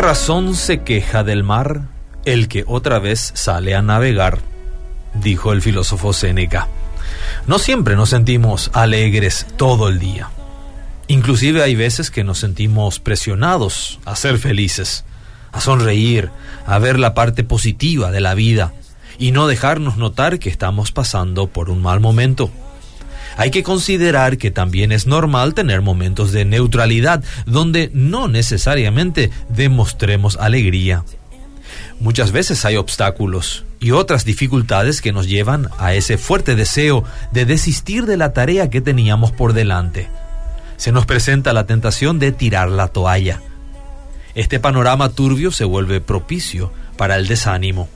razón se queja del mar el que otra vez sale a navegar? dijo el filósofo Séneca. No siempre nos sentimos alegres todo el día. Inclusive hay veces que nos sentimos presionados a ser felices, a sonreír, a ver la parte positiva de la vida y no dejarnos notar que estamos pasando por un mal momento. Hay que considerar que también es normal tener momentos de neutralidad donde no necesariamente demostremos alegría. Muchas veces hay obstáculos y otras dificultades que nos llevan a ese fuerte deseo de desistir de la tarea que teníamos por delante. Se nos presenta la tentación de tirar la toalla. Este panorama turbio se vuelve propicio para el desánimo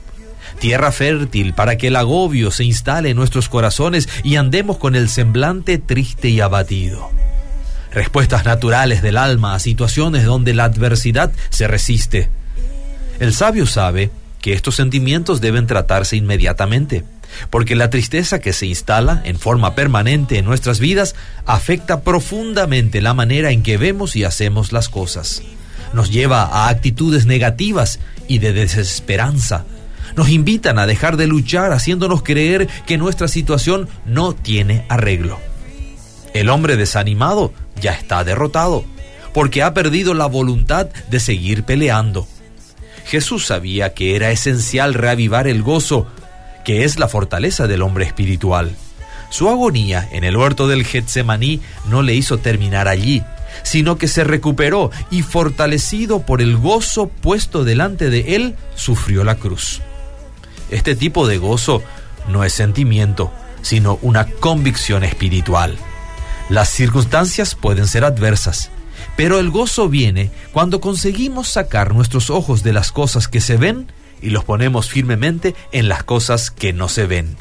tierra fértil para que el agobio se instale en nuestros corazones y andemos con el semblante triste y abatido. Respuestas naturales del alma a situaciones donde la adversidad se resiste. El sabio sabe que estos sentimientos deben tratarse inmediatamente, porque la tristeza que se instala en forma permanente en nuestras vidas afecta profundamente la manera en que vemos y hacemos las cosas. Nos lleva a actitudes negativas y de desesperanza, nos invitan a dejar de luchar haciéndonos creer que nuestra situación no tiene arreglo. El hombre desanimado ya está derrotado, porque ha perdido la voluntad de seguir peleando. Jesús sabía que era esencial reavivar el gozo, que es la fortaleza del hombre espiritual. Su agonía en el huerto del Getsemaní no le hizo terminar allí, sino que se recuperó y fortalecido por el gozo puesto delante de él, sufrió la cruz. Este tipo de gozo no es sentimiento, sino una convicción espiritual. Las circunstancias pueden ser adversas, pero el gozo viene cuando conseguimos sacar nuestros ojos de las cosas que se ven y los ponemos firmemente en las cosas que no se ven.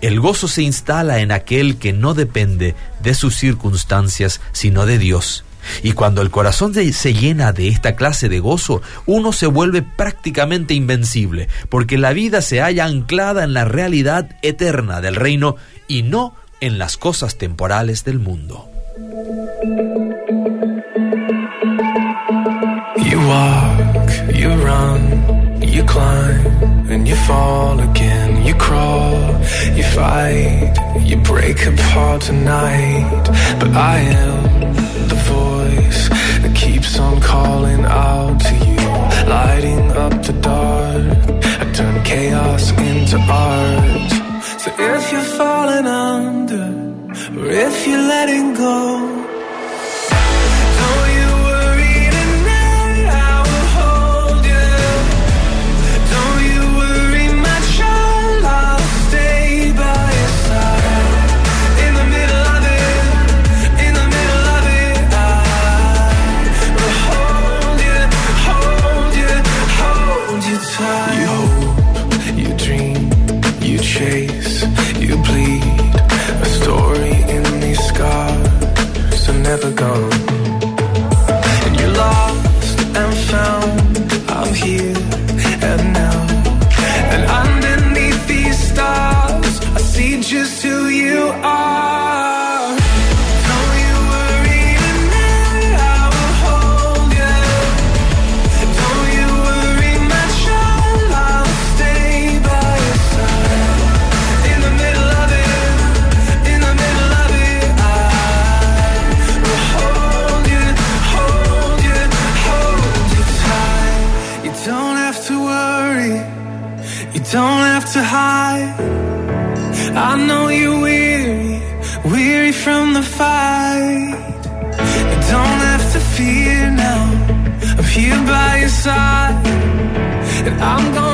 El gozo se instala en aquel que no depende de sus circunstancias, sino de Dios. Y cuando el corazón se llena de esta clase de gozo, uno se vuelve prácticamente invencible, porque la vida se halla anclada en la realidad eterna del reino y no en las cosas temporales del mundo. You walk, you run, you climb, and you fall again. You crawl, you fight, you break apart tonight. But I am if you're falling under, or if you're letting go. Don't have to hide. I know you're weary, weary from the fight. You don't have to fear now. I'm here by your side, and I'm gonna